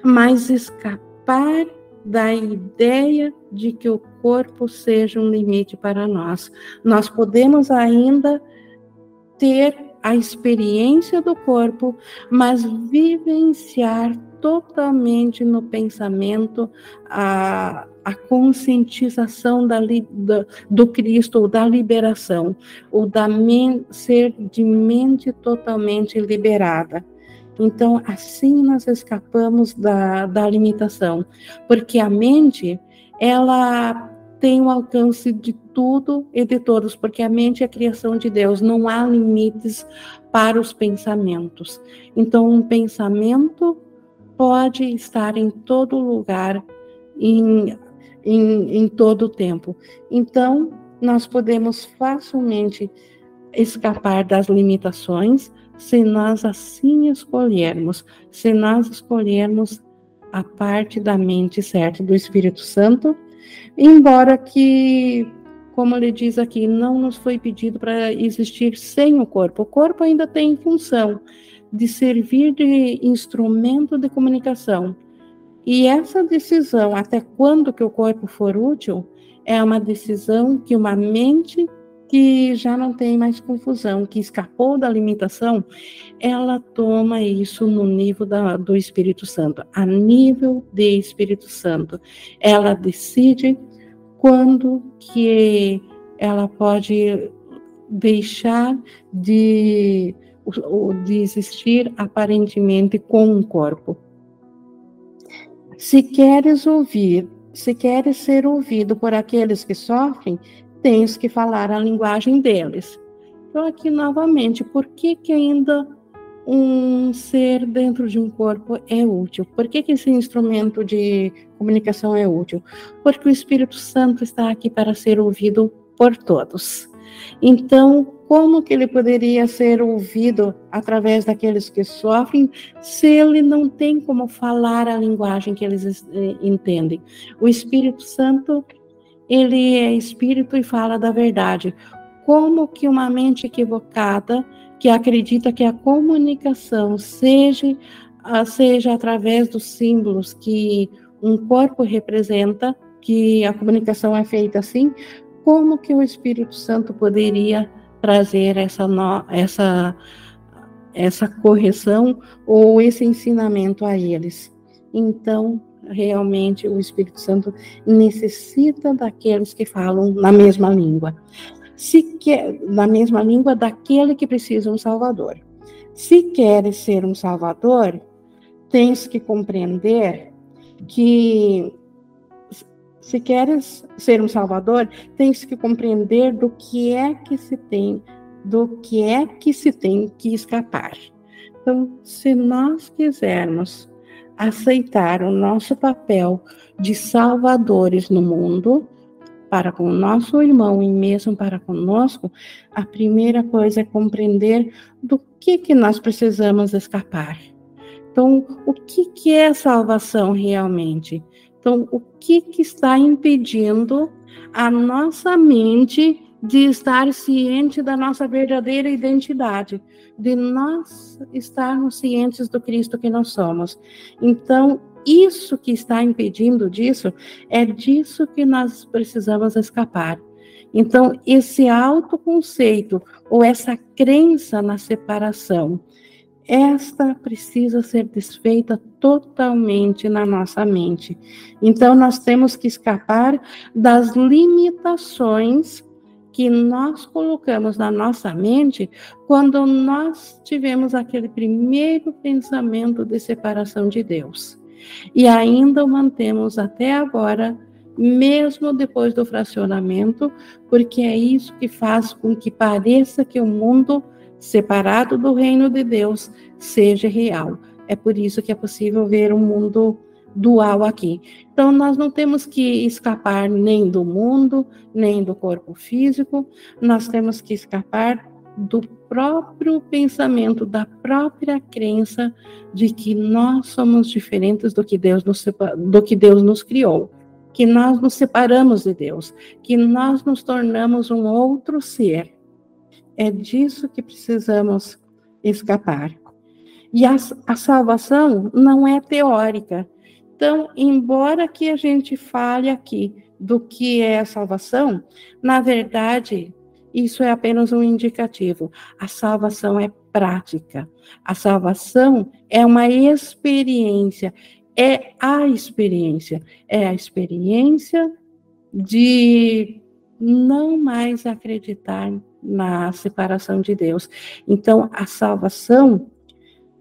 mas escapar da ideia de que o corpo seja um limite para nós. Nós podemos ainda ter a experiência do corpo, mas vivenciar totalmente no pensamento, a, a conscientização da, da, do Cristo, ou da liberação, ou da men, ser de mente totalmente liberada. Então, assim nós escapamos da, da limitação, porque a mente, ela tem o alcance de tudo e de todos, porque a mente é a criação de Deus, não há limites para os pensamentos. Então, um pensamento pode estar em todo lugar, em, em, em todo tempo. Então, nós podemos facilmente escapar das limitações se nós assim escolhermos, se nós escolhermos a parte da mente certa do Espírito Santo, embora que, como ele diz aqui, não nos foi pedido para existir sem o corpo. O corpo ainda tem função de servir de instrumento de comunicação. E essa decisão, até quando que o corpo for útil, é uma decisão que uma mente que já não tem mais confusão, que escapou da limitação, ela toma isso no nível da, do Espírito Santo, a nível de Espírito Santo. Ela decide quando que ela pode deixar de, de existir aparentemente com um corpo. Se queres ouvir, se queres ser ouvido por aqueles que sofrem, tens que falar a linguagem deles. Então, aqui novamente, por que, que ainda um ser dentro de um corpo é útil? Por que, que esse instrumento de comunicação é útil? Porque o Espírito Santo está aqui para ser ouvido por todos. Então, como que ele poderia ser ouvido através daqueles que sofrem, se ele não tem como falar a linguagem que eles eh, entendem? O Espírito Santo ele é espírito e fala da verdade. Como que uma mente equivocada que acredita que a comunicação seja, seja através dos símbolos que um corpo representa, que a comunicação é feita assim, como que o Espírito Santo poderia trazer essa, essa, essa correção ou esse ensinamento a eles? Então, realmente o Espírito Santo necessita daqueles que falam na mesma língua. Se quer, na mesma língua daquele que precisa um Salvador. Se queres ser um Salvador, tens que compreender que se queres ser um Salvador, tens que compreender do que é que se tem, do que é que se tem que escapar. Então, se nós quisermos aceitar o nosso papel de salvadores no mundo, para com o nosso irmão e mesmo para conosco, a primeira coisa é compreender do que, que nós precisamos escapar. Então, o que, que é salvação realmente? Então, o que, que está impedindo a nossa mente de estar ciente da nossa verdadeira identidade, de nós estarmos cientes do Cristo que nós somos. Então, isso que está impedindo disso, é disso que nós precisamos escapar. Então, esse autoconceito ou essa crença na separação, esta precisa ser desfeita totalmente na nossa mente. Então, nós temos que escapar das limitações que nós colocamos na nossa mente quando nós tivemos aquele primeiro pensamento de separação de Deus. E ainda o mantemos até agora, mesmo depois do fracionamento, porque é isso que faz com que pareça que o mundo separado do reino de Deus seja real. É por isso que é possível ver um mundo dual aqui. Então, nós não temos que escapar nem do mundo, nem do corpo físico, nós temos que escapar do próprio pensamento, da própria crença de que nós somos diferentes do que Deus nos, do que Deus nos criou, que nós nos separamos de Deus, que nós nos tornamos um outro ser. É disso que precisamos escapar. E a, a salvação não é teórica, então, embora que a gente fale aqui do que é a salvação, na verdade, isso é apenas um indicativo. A salvação é prática. A salvação é uma experiência, é a experiência, é a experiência de não mais acreditar na separação de Deus. Então, a salvação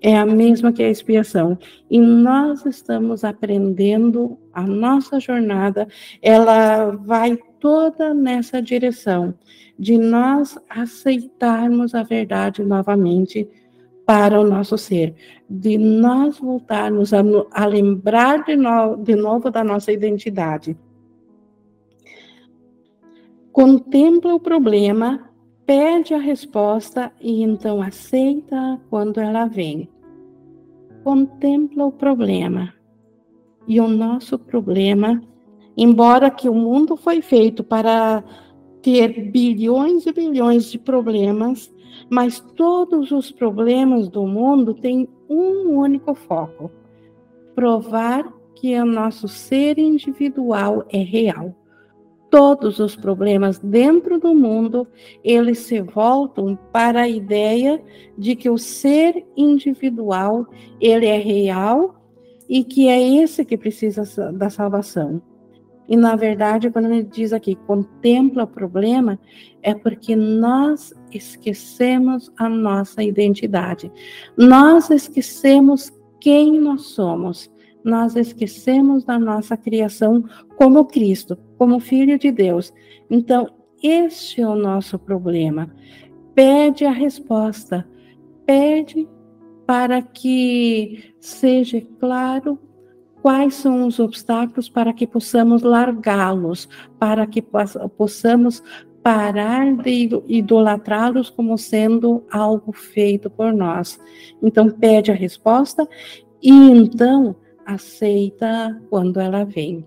é a mesma que a expiação. E nós estamos aprendendo, a nossa jornada, ela vai toda nessa direção de nós aceitarmos a verdade novamente para o nosso ser, de nós voltarmos a, a lembrar de, no, de novo da nossa identidade. Contempla o problema, pede a resposta e então aceita quando ela vem. Contempla o problema. E o nosso problema, embora que o mundo foi feito para ter bilhões e bilhões de problemas, mas todos os problemas do mundo têm um único foco: provar que o nosso ser individual é real. Todos os problemas dentro do mundo, eles se voltam para a ideia de que o ser individual, ele é real e que é esse que precisa da salvação. E, na verdade, quando ele diz aqui, contempla o problema, é porque nós esquecemos a nossa identidade. Nós esquecemos quem nós somos. Nós esquecemos da nossa criação como Cristo, como Filho de Deus. Então, este é o nosso problema. Pede a resposta. Pede para que seja claro quais são os obstáculos para que possamos largá-los, para que possamos parar de idolatrá-los como sendo algo feito por nós. Então, pede a resposta e então aceita quando ela vem.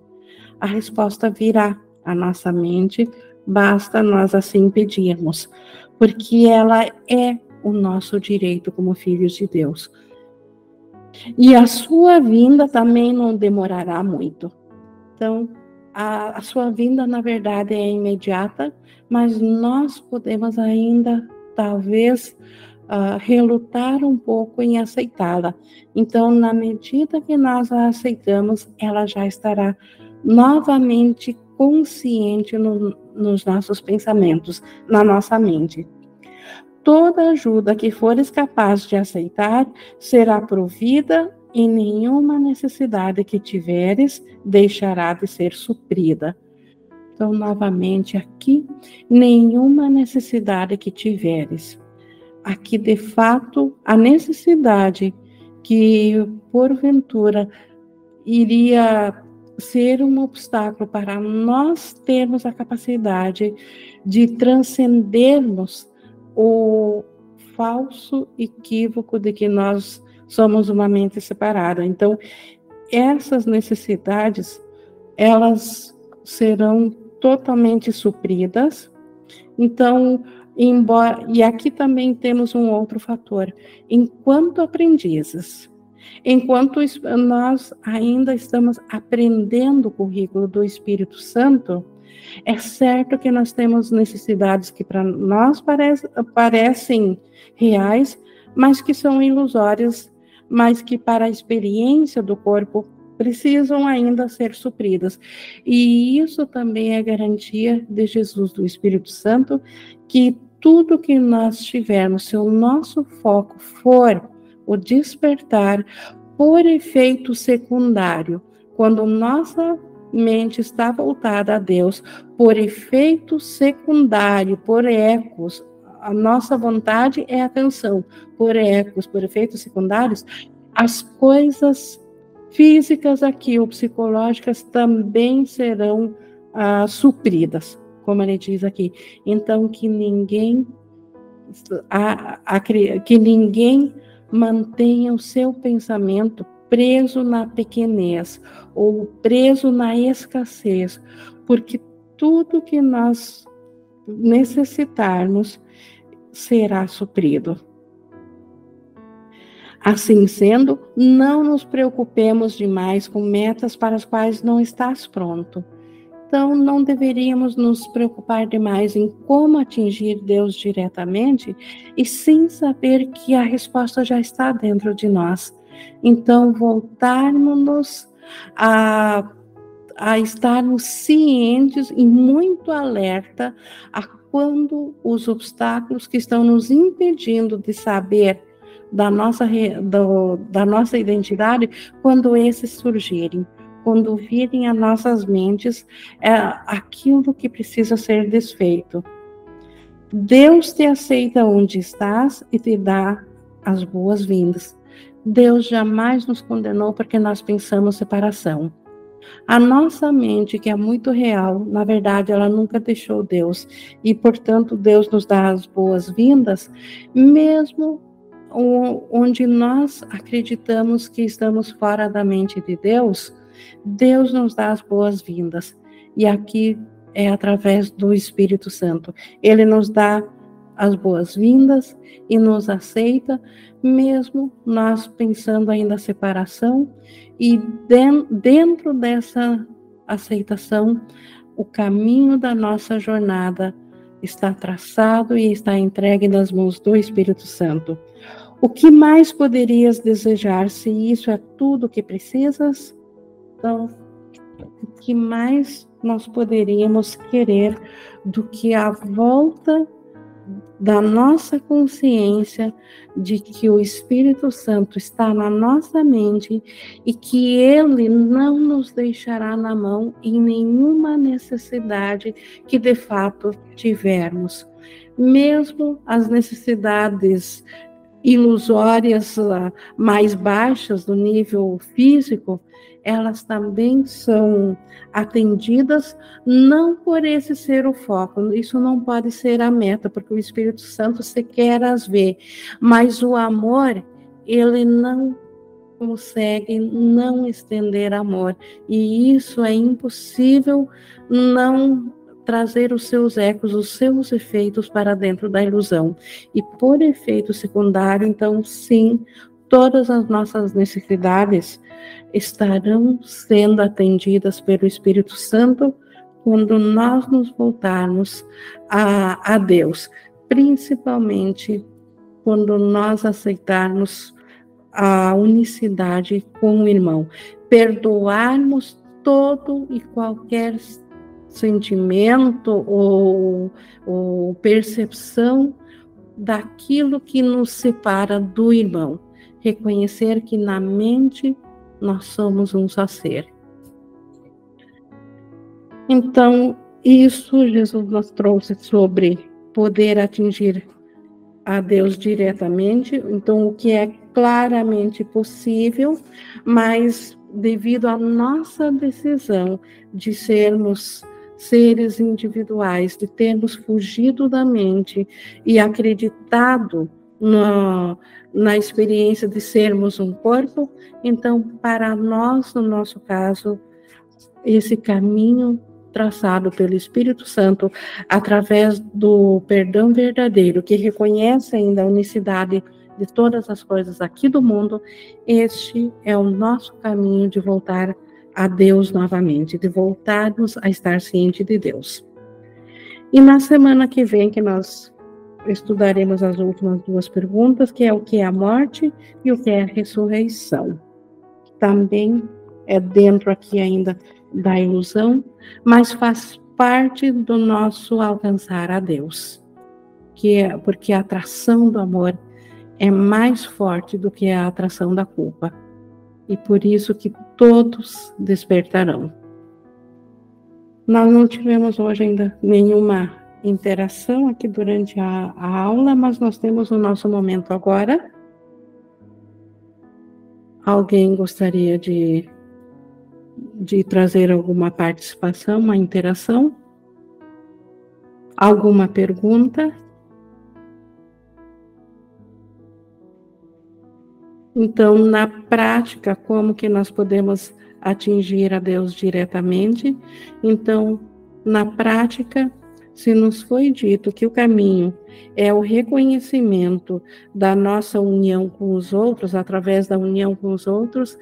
A resposta virá à nossa mente, basta nós assim pedirmos, porque ela é o nosso direito como filhos de Deus. E a sua vinda também não demorará muito. Então, a, a, sua vinda, na verdade, é imediata, mas nós podemos ainda, talvez, uh, relutar um pouco em aceitá-la. Então, na medida que nós a aceitamos, ela já estará novamente consciente no, nos nossos pensamentos, na nossa mente. Toda ajuda que fores capaz de aceitar será provida e nenhuma necessidade que tiveres deixará de ser suprida. Então, novamente aqui, nenhuma necessidade que tiveres. Aqui, de fato, a necessidade que, porventura, iria ser um obstáculo para nós termos a capacidade de transcendermos o falso equívoco de que nós somos uma mente separada. Então, essas necessidades, elas serão totalmente supridas. Então, embora e aqui também temos um outro fator. Enquanto aprendizes, enquanto nós ainda estamos aprendendo o currículo do Espírito Santo, é certo que nós temos necessidades que para nós parece, parecem reais, mas que são ilusórias, mas que para a experiência do corpo precisam ainda ser supridas. E isso também é garantia de Jesus, do Espírito Santo, que tudo que nós tivermos, se o nosso foco for o despertar por efeito secundário, quando nossa mente está voltada a Deus por efeito secundário, por ecos. A nossa vontade é atenção, por ecos, por efeitos secundários, as coisas físicas aqui ou psicológicas também serão ah, supridas, como ele diz aqui. Então, que ninguém a, a, que ninguém mantenha o seu pensamento preso na pequenez ou preso na escassez, porque tudo que nós necessitarmos será suprido. Assim sendo, não nos preocupemos demais com metas para as quais não estás pronto. Então não deveríamos nos preocupar demais em como atingir Deus diretamente, e sim saber que a resposta já está dentro de nós. Então, voltarmos a, a estarmos cientes e muito alerta a quando os obstáculos que estão nos impedindo de saber da nossa, do, da nossa identidade, quando esses surgirem quando virem às nossas mentes é aquilo que precisa ser desfeito. Deus te aceita onde estás e te dá as boas-vindas. Deus jamais nos condenou porque nós pensamos separação. A nossa mente, que é muito real, na verdade, ela nunca deixou Deus. E, portanto, Deus nos dá as boas-vindas, mesmo onde nós acreditamos que estamos fora da mente de Deus, Deus nos dá as boas-vindas. E aqui é através do Espírito Santo. Ele nos dá as boas-vindas e nos aceita, mesmo nós pensando ainda a separação, e dentro dessa aceitação, o caminho da nossa jornada está traçado e está entregue nas mãos do Espírito Santo. O que mais poderias desejar se isso é tudo que precisas? Então, o que mais nós poderíamos querer do que a volta da nossa consciência de que o Espírito Santo está na nossa mente e que ele não nos deixará na mão em nenhuma necessidade que de fato tivermos. Mesmo as necessidades ilusórias ah, mais baixas do nível físico, elas também são atendidas não por esse ser o foco, isso não pode ser a meta, porque o Espírito Santo sequer as vê, mas o amor, ele não consegue não estender amor, e isso é impossível não trazer os seus ecos, os seus efeitos para dentro da ilusão. E por efeito secundário, então, sim, todas as nossas necessidades estarão sendo atendidas pelo Espírito Santo quando nós nos voltarmos a, a Deus, principalmente quando nós aceitarmos a unicidade com o irmão, perdoarmos todo e qualquer sentimento ou, ou percepção daquilo que nos separa do irmão. Reconhecer que na mente nós somos um só ser. Então, isso Jesus nos trouxe sobre poder atingir a Deus diretamente, então o que é claramente possível, mas devido à nossa decisão de sermos seres individuais, de termos fugido da mente e acreditado na, na experiência de sermos um corpo, então, para nós, no nosso caso, esse caminho traçado pelo Espírito Santo através do perdão verdadeiro, que reconhece ainda a unicidade de todas as coisas aqui do mundo, este é o nosso caminho de voltar a Deus novamente, de voltarmos a estar ciente de Deus. E na semana que vem, que nós estudaremos as últimas duas perguntas, que é o que é a morte e o que é a ressurreição. Também é dentro aqui ainda da ilusão, mas faz parte do nosso alcançar a Deus. Que é porque a atração do amor é mais forte do que a atração da culpa e por isso que todos despertarão. Nós não tivemos hoje ainda nenhuma interação aqui durante a, a aula, mas nós temos o nosso momento agora. Alguém gostaria de, de trazer alguma participação, uma interação? Alguma pergunta? Então, na prática, como que nós podemos atingir a Deus diretamente? Então, na prática, se nos foi dito que o caminho é o reconhecimento da nossa união com os outros, através da união com os outros,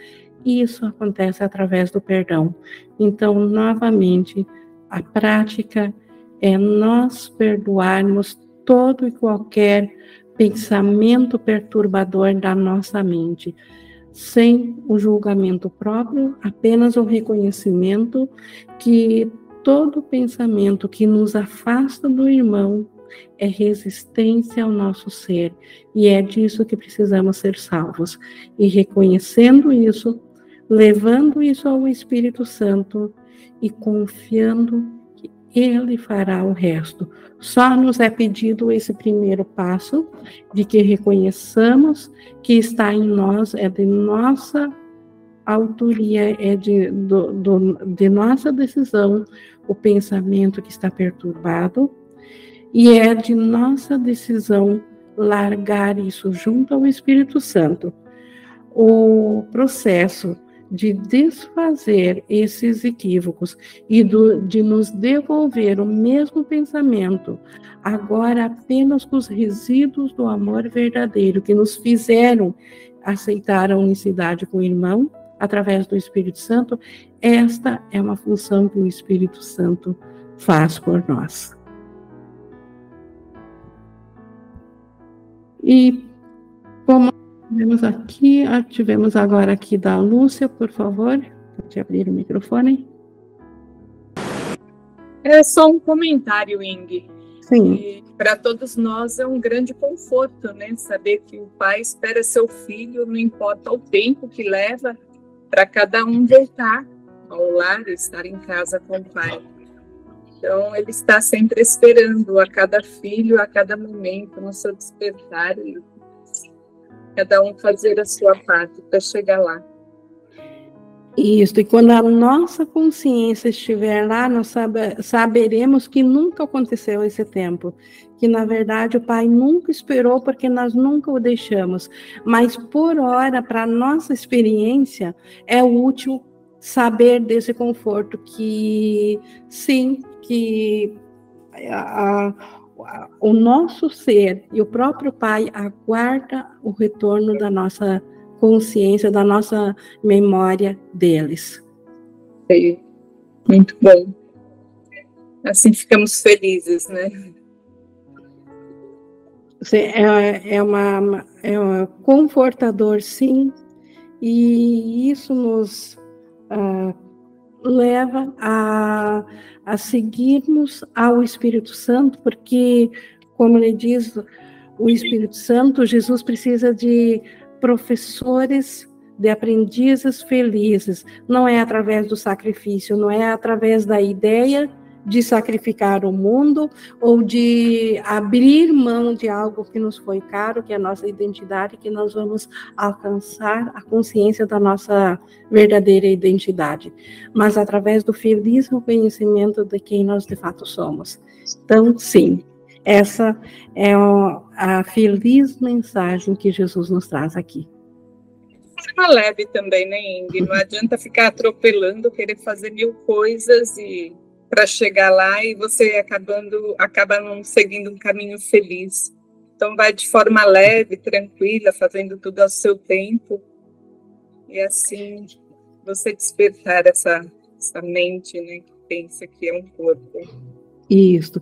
isso acontece através do perdão. Então, novamente, a prática é nós perdoarmos todo e qualquer pensamento perturbador da nossa mente, sem o julgamento próprio, apenas o reconhecimento que todo pensamento que nos afasta do irmão é resistência ao nosso ser, e é disso que precisamos ser salvos. E reconhecendo isso, levando isso ao Espírito Santo e confiando que Ele fará o resto. Só nos é pedido esse primeiro passo de que reconheçamos que está em nós, é de nossa autoria, é de, do, do, de nossa decisão o pensamento que está perturbado, e é de nossa decisão largar isso junto ao Espírito Santo. O processo de desfazer esses equívocos e do, de nos devolver o mesmo pensamento, agora apenas com os resíduos do amor verdadeiro que nos fizeram aceitar a unicidade com o irmão através do Espírito Santo, esta é uma função que o Espírito Santo faz por nós. E como tivemos aqui, ah, tivemos agora aqui da Lúcia, por favor, pode abrir o microfone. É só um comentário, Ing. Sim. Para todos nós é um grande conforto, né? Saber que o pai espera seu filho, não importa o tempo que leva, para cada um voltar ao lar, estar em casa com o pai. Então, ele está sempre esperando a cada filho, a cada momento, no seu despertar, e cada um fazer a sua parte para chegar lá. Isso, e quando a nossa consciência estiver lá, nós sabe, saberemos que nunca aconteceu esse tempo. Que na verdade o Pai nunca esperou, porque nós nunca o deixamos. Mas por hora, para nossa experiência, é útil saber desse conforto que sim, que a, a, o nosso ser e o próprio Pai aguarda o retorno da nossa consciência, da nossa memória deles. Muito bom. Assim ficamos felizes, né? É, é, uma, é um confortador, sim, e isso nos uh, leva a, a seguirmos ao Espírito Santo, porque, como ele diz, o Espírito Santo, Jesus precisa de professores, de aprendizes felizes. Não é através do sacrifício, não é através da ideia de sacrificar o mundo ou de abrir mão de algo que nos foi caro, que é a nossa identidade, que nós vamos alcançar a consciência da nossa verdadeira identidade, mas através do feliz reconhecimento de quem nós de fato somos. Então, sim, essa é a feliz mensagem que Jesus nos traz aqui. Uma leve também, né, Ingrid? Não adianta ficar atropelando, querer fazer mil coisas e para chegar lá e você acabando acaba não seguindo um caminho feliz. Então vai de forma leve, tranquila, fazendo tudo ao seu tempo e assim você despertar essa, essa mente, né, que pensa que é um corpo. Isso.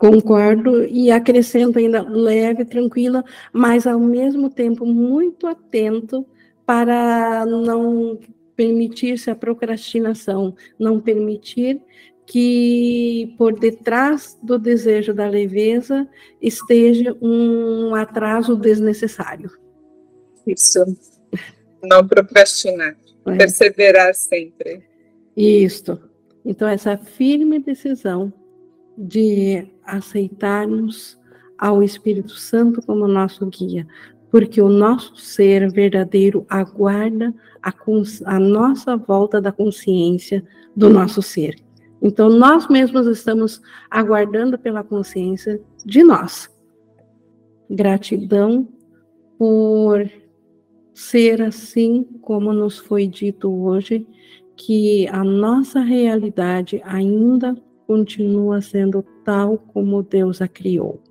Concordo e acrescento ainda leve, tranquila, mas ao mesmo tempo muito atento para não permitir-se a procrastinação, não permitir que por detrás do desejo da leveza esteja um atraso desnecessário. Isso. Não procrastinar, é. perseverar sempre. Isso. Então, essa firme decisão de aceitarmos ao Espírito Santo como nosso guia, porque o nosso ser verdadeiro aguarda a, a, nossa volta da consciência do nosso ser. Então, nós mesmos estamos aguardando pela consciência de nós. Gratidão por ser assim como nos foi dito hoje, que a nossa realidade ainda continua sendo tal como Deus a criou.